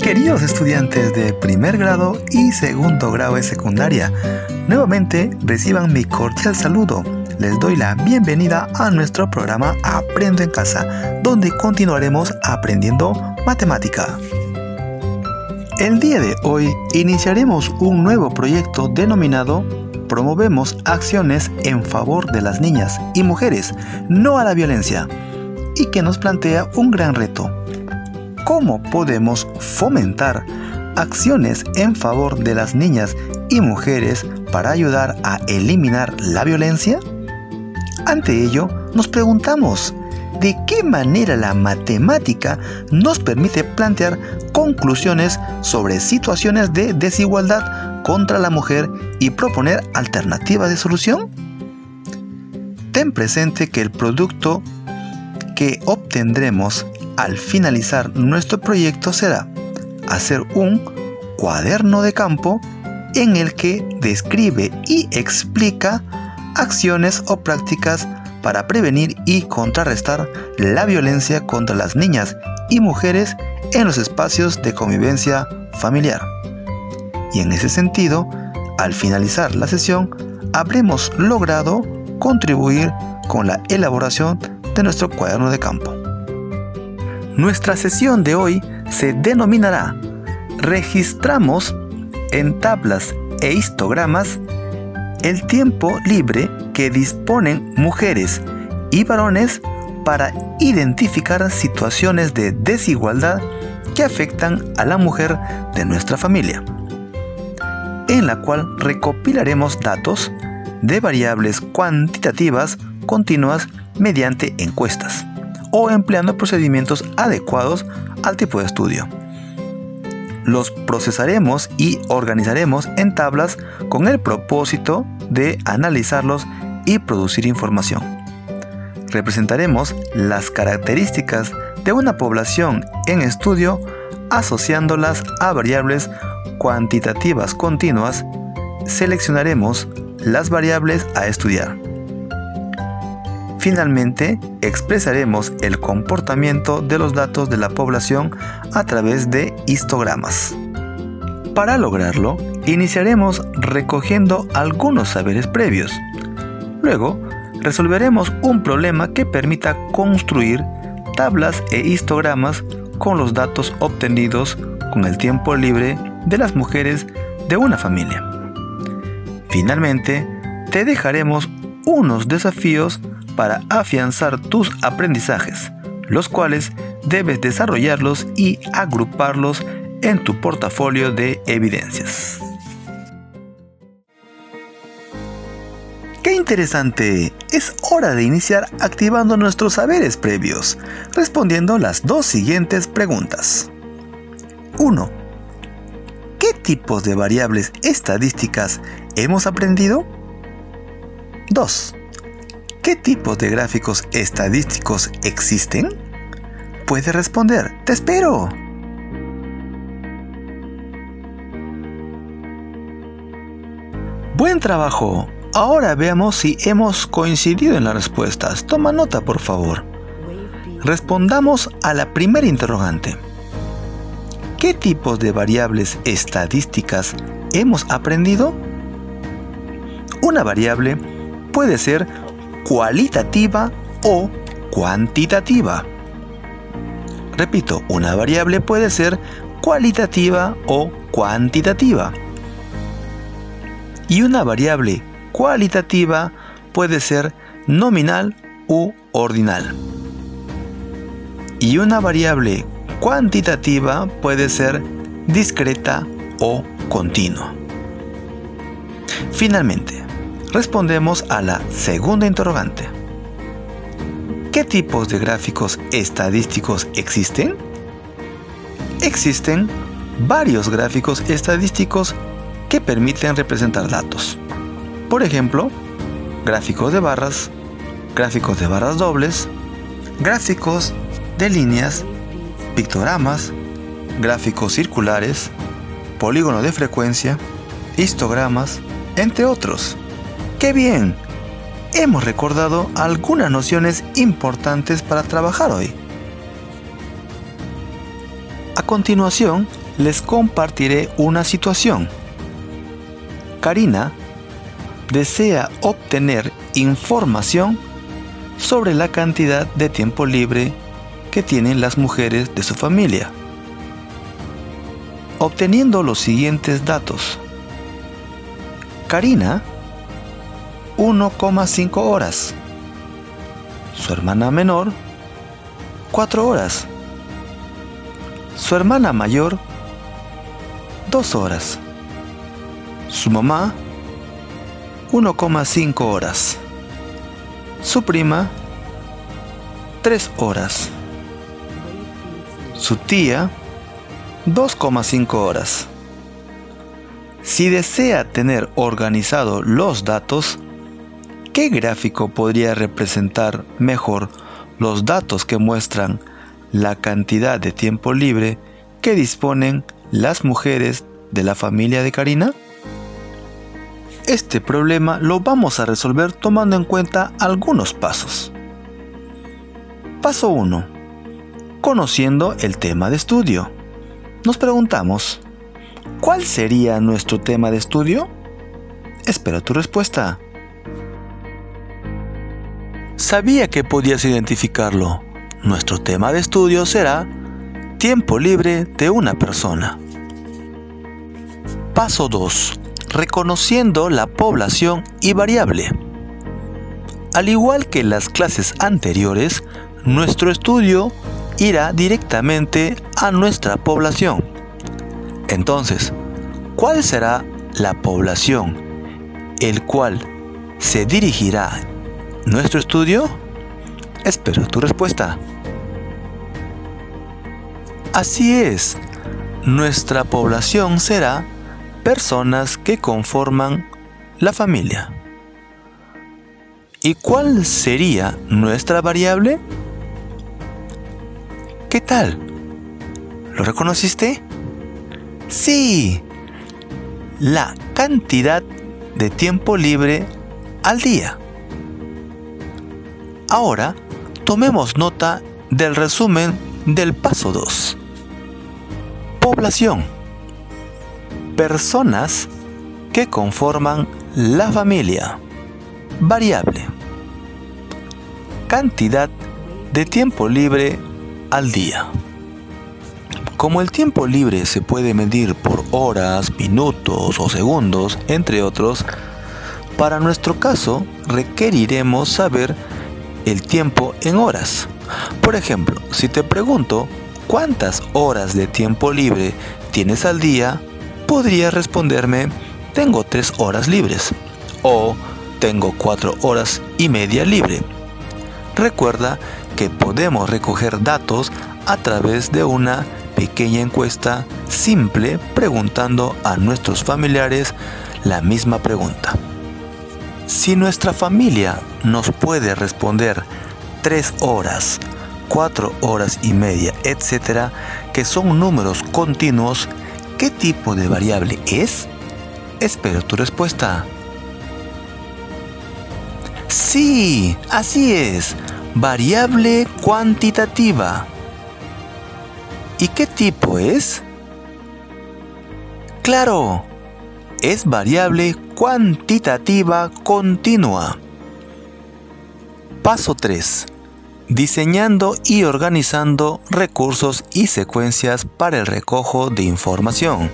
Queridos estudiantes de primer grado y segundo grado de secundaria. Nuevamente reciban mi cordial saludo. Les doy la bienvenida a nuestro programa Aprendo en casa, donde continuaremos aprendiendo matemática. El día de hoy iniciaremos un nuevo proyecto denominado Promovemos acciones en favor de las niñas y mujeres, no a la violencia, y que nos plantea un gran reto. ¿Cómo podemos fomentar acciones en favor de las niñas y mujeres para ayudar a eliminar la violencia? Ante ello, nos preguntamos, ¿de qué manera la matemática nos permite plantear conclusiones sobre situaciones de desigualdad contra la mujer y proponer alternativas de solución? Ten presente que el producto que obtendremos al finalizar nuestro proyecto será hacer un cuaderno de campo en el que describe y explica acciones o prácticas para prevenir y contrarrestar la violencia contra las niñas y mujeres en los espacios de convivencia familiar. Y en ese sentido, al finalizar la sesión, habremos logrado contribuir con la elaboración de nuestro cuaderno de campo. Nuestra sesión de hoy se denominará Registramos en tablas e histogramas el tiempo libre que disponen mujeres y varones para identificar situaciones de desigualdad que afectan a la mujer de nuestra familia, en la cual recopilaremos datos de variables cuantitativas continuas mediante encuestas o empleando procedimientos adecuados al tipo de estudio los procesaremos y organizaremos en tablas con el propósito de analizarlos y producir información. Representaremos las características de una población en estudio asociándolas a variables cuantitativas continuas. Seleccionaremos las variables a estudiar. Finalmente, expresaremos el comportamiento de los datos de la población a través de histogramas. Para lograrlo, iniciaremos recogiendo algunos saberes previos. Luego, resolveremos un problema que permita construir tablas e histogramas con los datos obtenidos con el tiempo libre de las mujeres de una familia. Finalmente, te dejaremos unos desafíos para afianzar tus aprendizajes, los cuales debes desarrollarlos y agruparlos en tu portafolio de evidencias. ¡Qué interesante! Es hora de iniciar activando nuestros saberes previos, respondiendo las dos siguientes preguntas. 1. ¿Qué tipos de variables estadísticas hemos aprendido? 2. ¿Qué tipos de gráficos estadísticos existen? Puede responder, te espero. Buen trabajo. Ahora veamos si hemos coincidido en las respuestas. Toma nota, por favor. Respondamos a la primera interrogante. ¿Qué tipos de variables estadísticas hemos aprendido? Una variable puede ser cualitativa o cuantitativa. Repito, una variable puede ser cualitativa o cuantitativa. Y una variable cualitativa puede ser nominal u ordinal. Y una variable cuantitativa puede ser discreta o continua. Finalmente, respondemos a la segunda interrogante. ¿Qué tipos de gráficos estadísticos existen? Existen varios gráficos estadísticos que permiten representar datos. Por ejemplo, gráficos de barras, gráficos de barras dobles, gráficos de líneas, pictogramas, gráficos circulares, polígono de frecuencia, histogramas, entre otros. ¡Qué bien! Hemos recordado algunas nociones importantes para trabajar hoy. A continuación, les compartiré una situación. Karina desea obtener información sobre la cantidad de tiempo libre que tienen las mujeres de su familia. Obteniendo los siguientes datos. Karina, 1,5 horas. Su hermana menor, 4 horas. Su hermana mayor, 2 horas. Su mamá, 1,5 horas. Su prima, 3 horas. Su tía, 2,5 horas. Si desea tener organizado los datos, ¿qué gráfico podría representar mejor los datos que muestran la cantidad de tiempo libre que disponen las mujeres de la familia de Karina? Este problema lo vamos a resolver tomando en cuenta algunos pasos. Paso 1. Conociendo el tema de estudio. Nos preguntamos, ¿cuál sería nuestro tema de estudio? Espero tu respuesta. Sabía que podías identificarlo. Nuestro tema de estudio será tiempo libre de una persona. Paso 2 reconociendo la población y variable. Al igual que en las clases anteriores, nuestro estudio irá directamente a nuestra población. Entonces, ¿cuál será la población el cual se dirigirá nuestro estudio? Espero tu respuesta. Así es, nuestra población será personas que conforman la familia. ¿Y cuál sería nuestra variable? ¿Qué tal? ¿Lo reconociste? Sí, la cantidad de tiempo libre al día. Ahora, tomemos nota del resumen del paso 2. Población personas que conforman la familia. Variable. Cantidad de tiempo libre al día. Como el tiempo libre se puede medir por horas, minutos o segundos, entre otros, para nuestro caso requeriremos saber el tiempo en horas. Por ejemplo, si te pregunto cuántas horas de tiempo libre tienes al día, podría responderme, tengo tres horas libres o tengo cuatro horas y media libre. Recuerda que podemos recoger datos a través de una pequeña encuesta simple preguntando a nuestros familiares la misma pregunta. Si nuestra familia nos puede responder tres horas, cuatro horas y media, etcétera, que son números continuos, ¿Qué tipo de variable es? Espero tu respuesta. Sí, así es. Variable cuantitativa. ¿Y qué tipo es? Claro, es variable cuantitativa continua. Paso 3 diseñando y organizando recursos y secuencias para el recojo de información.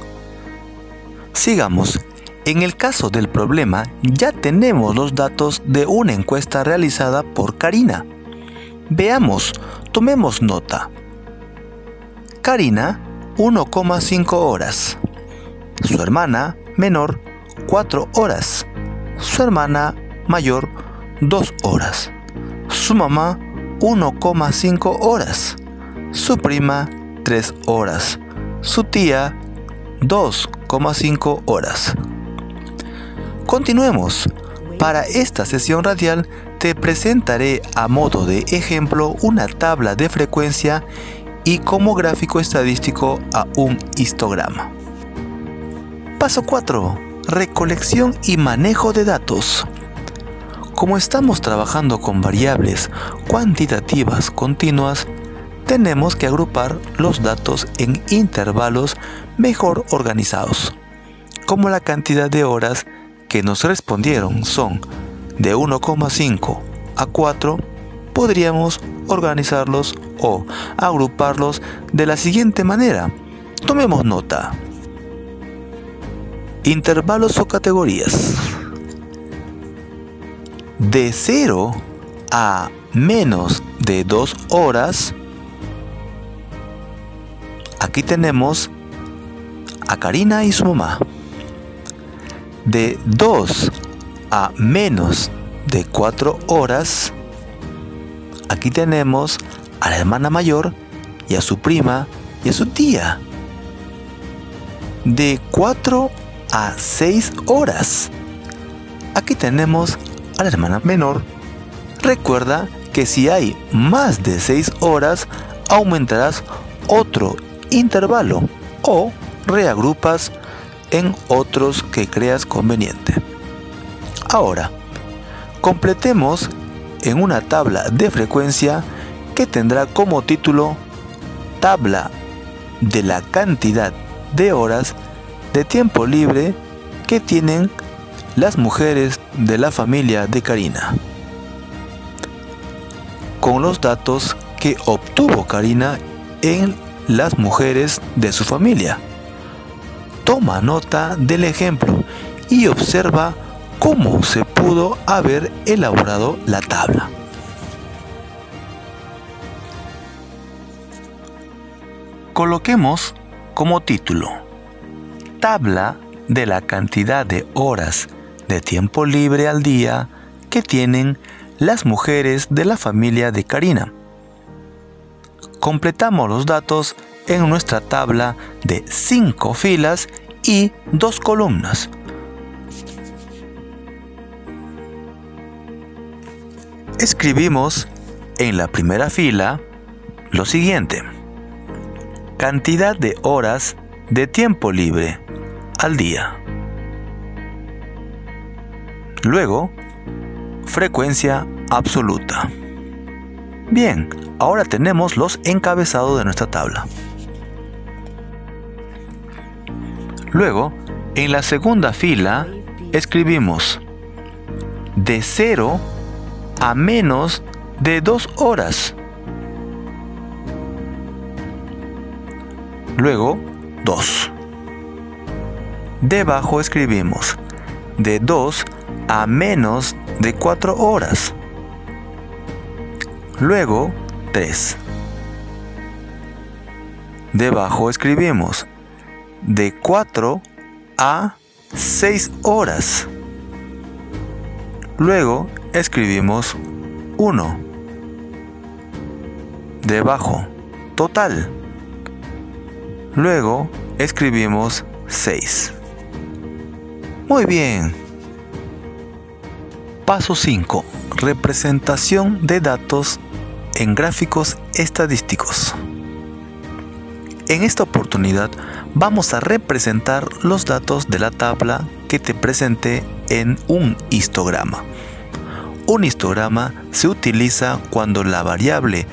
Sigamos. En el caso del problema, ya tenemos los datos de una encuesta realizada por Karina. Veamos, tomemos nota. Karina, 1,5 horas. Su hermana menor, 4 horas. Su hermana mayor, 2 horas. Su mamá, 1,5 horas, su prima 3 horas, su tía 2,5 horas. Continuemos. Para esta sesión radial te presentaré a modo de ejemplo una tabla de frecuencia y como gráfico estadístico a un histograma. Paso 4. Recolección y manejo de datos. Como estamos trabajando con variables cuantitativas continuas, tenemos que agrupar los datos en intervalos mejor organizados, como la cantidad de horas que nos respondieron son de 1,5 a 4, podríamos organizarlos o agruparlos de la siguiente manera. Tomemos nota. Intervalos o categorías. De 0 a menos de 2 horas, aquí tenemos a Karina y su mamá. De 2 a menos de 4 horas, aquí tenemos a la hermana mayor y a su prima y a su tía. De 4 a 6 horas, aquí tenemos a la hermana menor. Recuerda que si hay más de 6 horas, aumentarás otro intervalo o reagrupas en otros que creas conveniente. Ahora, completemos en una tabla de frecuencia que tendrá como título Tabla de la cantidad de horas de tiempo libre que tienen las mujeres de la familia de Karina. Con los datos que obtuvo Karina en las mujeres de su familia. Toma nota del ejemplo y observa cómo se pudo haber elaborado la tabla. Coloquemos como título Tabla de la cantidad de horas de tiempo libre al día que tienen las mujeres de la familia de Karina. Completamos los datos en nuestra tabla de 5 filas y 2 columnas. Escribimos en la primera fila lo siguiente. Cantidad de horas de tiempo libre al día. Luego, frecuencia absoluta. Bien, ahora tenemos los encabezados de nuestra tabla. Luego, en la segunda fila, escribimos de 0 a menos de 2 horas. Luego, 2. Debajo escribimos de 2 a menos de 4 horas. Luego, 3. Debajo escribimos de 4 a 6 horas. Luego escribimos 1. Debajo, total. Luego escribimos 6. Muy bien. Paso 5. Representación de datos en gráficos estadísticos. En esta oportunidad vamos a representar los datos de la tabla que te presenté en un histograma. Un histograma se utiliza cuando la variable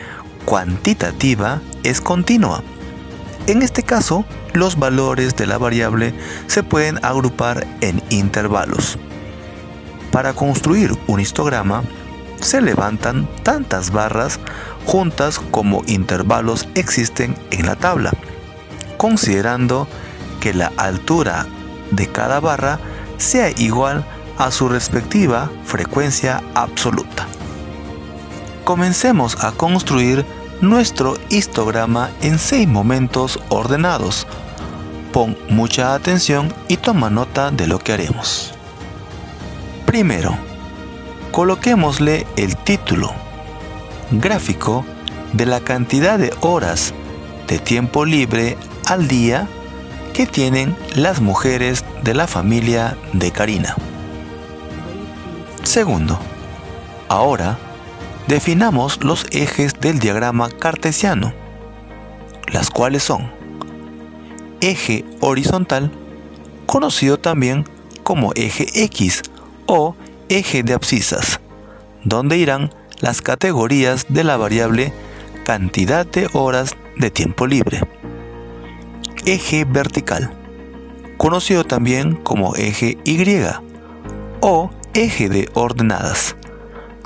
cuantitativa es continua. En este caso, los valores de la variable se pueden agrupar en intervalos. Para construir un histograma, se levantan tantas barras juntas como intervalos existen en la tabla, considerando que la altura de cada barra sea igual a su respectiva frecuencia absoluta. Comencemos a construir nuestro histograma en seis momentos ordenados. Pon mucha atención y toma nota de lo que haremos. Primero, coloquémosle el título gráfico de la cantidad de horas de tiempo libre al día que tienen las mujeres de la familia de Karina. Segundo, ahora definamos los ejes del diagrama cartesiano, las cuales son eje horizontal, conocido también como eje X o eje de abscisas, donde irán las categorías de la variable cantidad de horas de tiempo libre. Eje vertical, conocido también como eje Y o eje de ordenadas,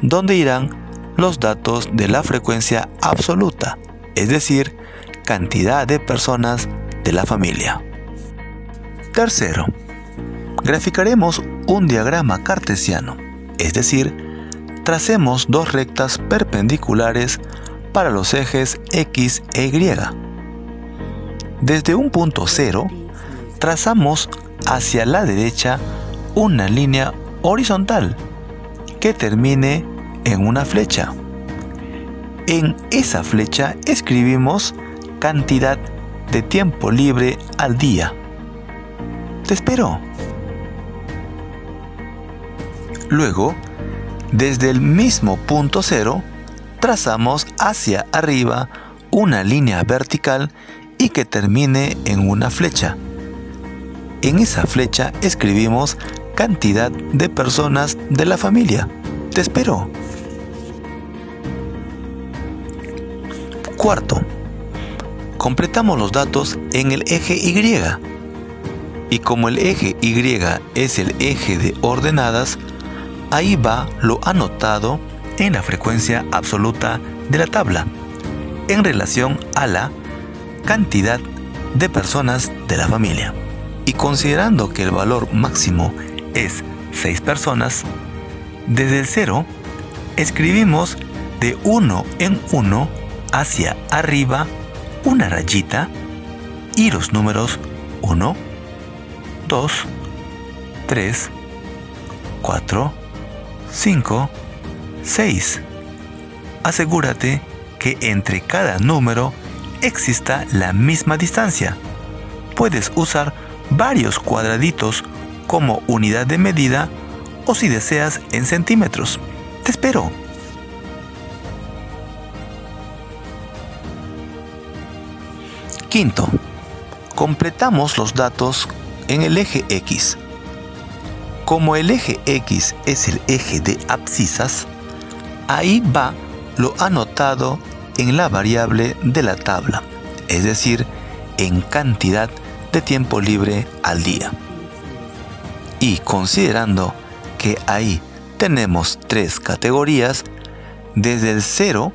donde irán los datos de la frecuencia absoluta, es decir, cantidad de personas de la familia. Tercero, graficaremos un diagrama cartesiano, es decir, tracemos dos rectas perpendiculares para los ejes X e Y. Desde un punto cero, trazamos hacia la derecha una línea horizontal que termine en una flecha. En esa flecha escribimos cantidad de tiempo libre al día. Te espero. Luego, desde el mismo punto cero, trazamos hacia arriba una línea vertical y que termine en una flecha. En esa flecha escribimos cantidad de personas de la familia. Te espero. Cuarto, completamos los datos en el eje Y. Y como el eje Y es el eje de ordenadas, ahí va lo anotado en la frecuencia absoluta de la tabla en relación a la cantidad de personas de la familia. Y considerando que el valor máximo es 6 personas, desde el 0 escribimos de 1 en 1 hacia arriba una rayita y los números 1, 2, 3, 4, 5, 6. Asegúrate que entre cada número exista la misma distancia. Puedes usar varios cuadraditos como unidad de medida o si deseas en centímetros. Te espero. Quinto, completamos los datos en el eje X. Como el eje X es el eje de abscisas, ahí va lo anotado en la variable de la tabla, es decir, en cantidad de tiempo libre al día. Y considerando que ahí tenemos tres categorías, desde el 0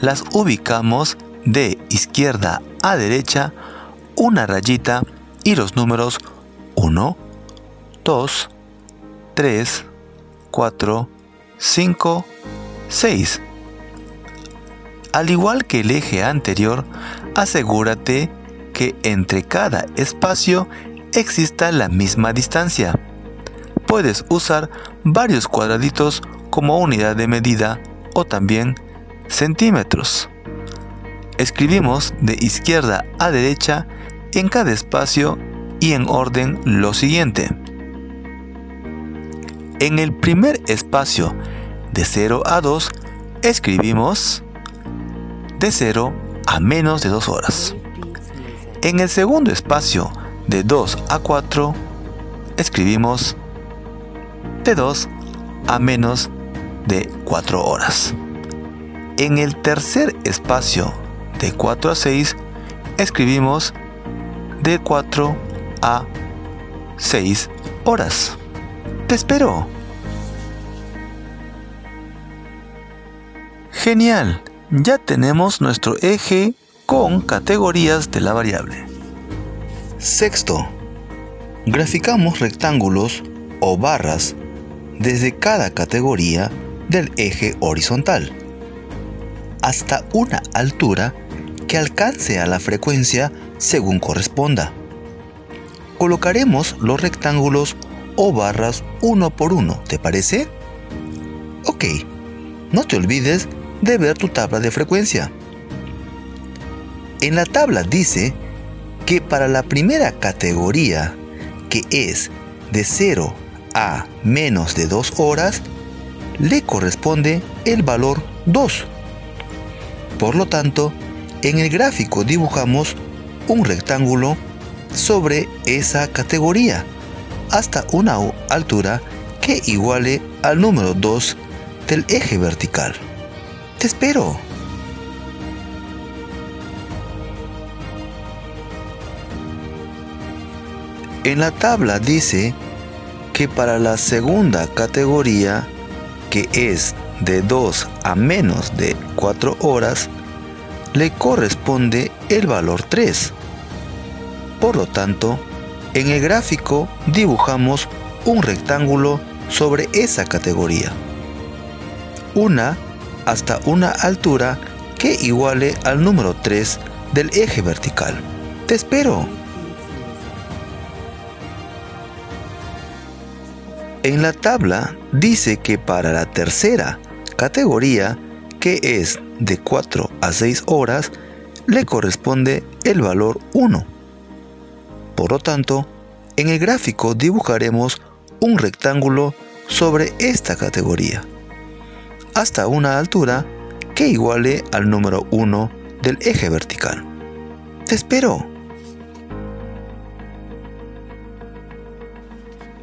las ubicamos de izquierda a derecha una rayita y los números 1, 2, 3, 4, 5, 6. Al igual que el eje anterior, asegúrate que entre cada espacio exista la misma distancia. Puedes usar varios cuadraditos como unidad de medida o también centímetros. Escribimos de izquierda a derecha en cada espacio y en orden lo siguiente. En el primer espacio de 0 a 2 escribimos de 0 a menos de 2 horas. En el segundo espacio de 2 a 4 escribimos de 2 a menos de 4 horas. En el tercer espacio de 4 a 6 escribimos de 4 a 6 horas. Te espero. Genial, ya tenemos nuestro eje con categorías de la variable. Sexto, graficamos rectángulos o barras desde cada categoría del eje horizontal hasta una altura que alcance a la frecuencia según corresponda. Colocaremos los rectángulos o barras uno por uno, ¿te parece? Ok, no te olvides de ver tu tabla de frecuencia. En la tabla dice que para la primera categoría, que es de 0 a menos de 2 horas, le corresponde el valor 2. Por lo tanto, en el gráfico dibujamos un rectángulo sobre esa categoría hasta una altura que iguale al número 2 del eje vertical. Te espero. En la tabla dice que para la segunda categoría, que es de 2 a menos de 4 horas, le corresponde el valor 3. Por lo tanto, en el gráfico dibujamos un rectángulo sobre esa categoría. Una hasta una altura que iguale al número 3 del eje vertical. Te espero. En la tabla dice que para la tercera categoría, que es de 4 a 6 horas, le corresponde el valor 1. Por lo tanto, en el gráfico dibujaremos un rectángulo sobre esta categoría, hasta una altura que iguale al número 1 del eje vertical. Te espero.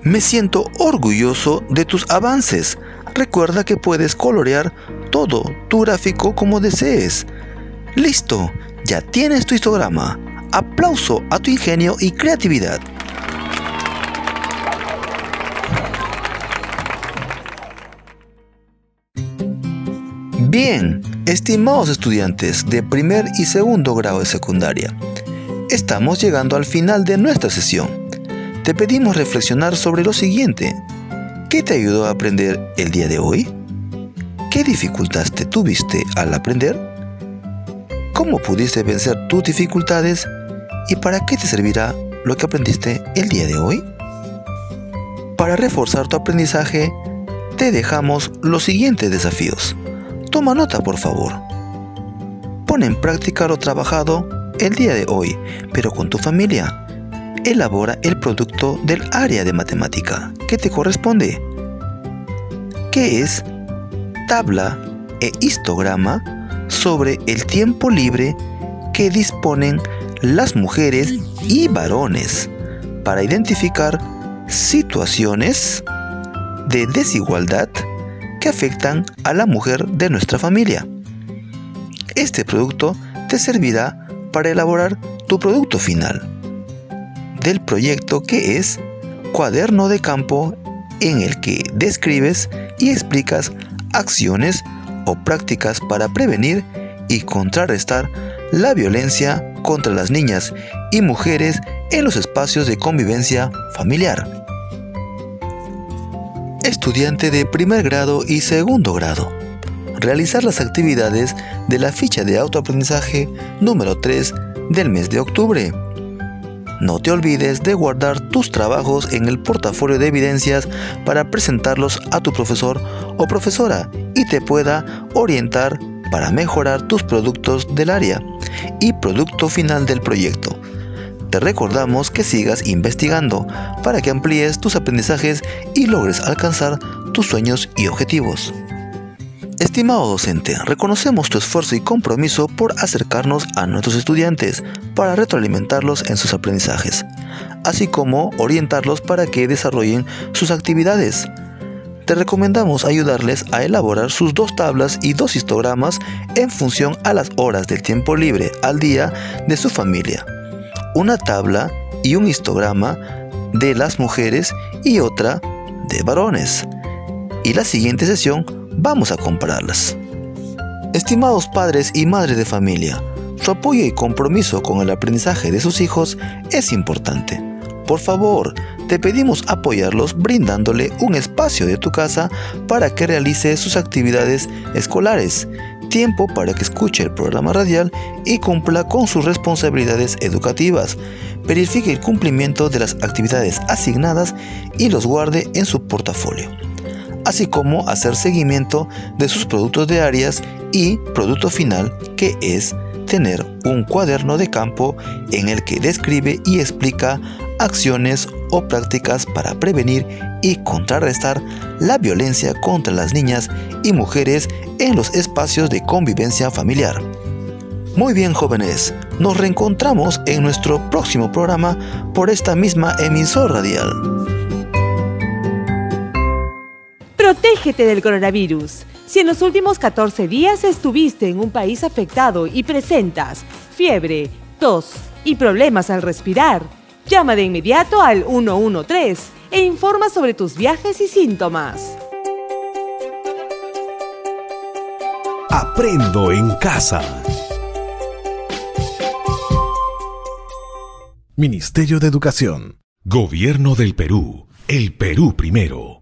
Me siento orgulloso de tus avances. Recuerda que puedes colorear todo tu gráfico como desees. Listo, ya tienes tu histograma. Aplauso a tu ingenio y creatividad. Bien, estimados estudiantes de primer y segundo grado de secundaria, estamos llegando al final de nuestra sesión. Te pedimos reflexionar sobre lo siguiente. ¿Qué te ayudó a aprender el día de hoy? ¿Qué dificultades te tuviste al aprender? ¿Cómo pudiste vencer tus dificultades? ¿Y para qué te servirá lo que aprendiste el día de hoy? Para reforzar tu aprendizaje, te dejamos los siguientes desafíos. Toma nota, por favor. Pon en práctica lo trabajado el día de hoy, pero con tu familia. Elabora el producto del área de matemática que te corresponde. ¿Qué es tabla e histograma sobre el tiempo libre que disponen las mujeres y varones para identificar situaciones de desigualdad que afectan a la mujer de nuestra familia. Este producto te servirá para elaborar tu producto final del proyecto que es cuaderno de campo en el que describes y explicas acciones o prácticas para prevenir y contrarrestar la violencia contra las niñas y mujeres en los espacios de convivencia familiar. Estudiante de primer grado y segundo grado. Realizar las actividades de la ficha de autoaprendizaje número 3 del mes de octubre. No te olvides de guardar tus trabajos en el portafolio de evidencias para presentarlos a tu profesor o profesora y te pueda orientar para mejorar tus productos del área y producto final del proyecto. Te recordamos que sigas investigando para que amplíes tus aprendizajes y logres alcanzar tus sueños y objetivos. Estimado docente, reconocemos tu esfuerzo y compromiso por acercarnos a nuestros estudiantes para retroalimentarlos en sus aprendizajes, así como orientarlos para que desarrollen sus actividades. Te recomendamos ayudarles a elaborar sus dos tablas y dos histogramas en función a las horas del tiempo libre al día de su familia. Una tabla y un histograma de las mujeres y otra de varones. Y la siguiente sesión Vamos a compararlas. Estimados padres y madres de familia, su apoyo y compromiso con el aprendizaje de sus hijos es importante. Por favor, te pedimos apoyarlos brindándole un espacio de tu casa para que realice sus actividades escolares, tiempo para que escuche el programa radial y cumpla con sus responsabilidades educativas, verifique el cumplimiento de las actividades asignadas y los guarde en su portafolio. Así como hacer seguimiento de sus productos de áreas y producto final que es tener un cuaderno de campo en el que describe y explica acciones o prácticas para prevenir y contrarrestar la violencia contra las niñas y mujeres en los espacios de convivencia familiar. Muy bien jóvenes, nos reencontramos en nuestro próximo programa por esta misma emisora radial. Protégete del coronavirus. Si en los últimos 14 días estuviste en un país afectado y presentas fiebre, tos y problemas al respirar, llama de inmediato al 113 e informa sobre tus viajes y síntomas. Aprendo en casa. Ministerio de Educación. Gobierno del Perú. El Perú primero.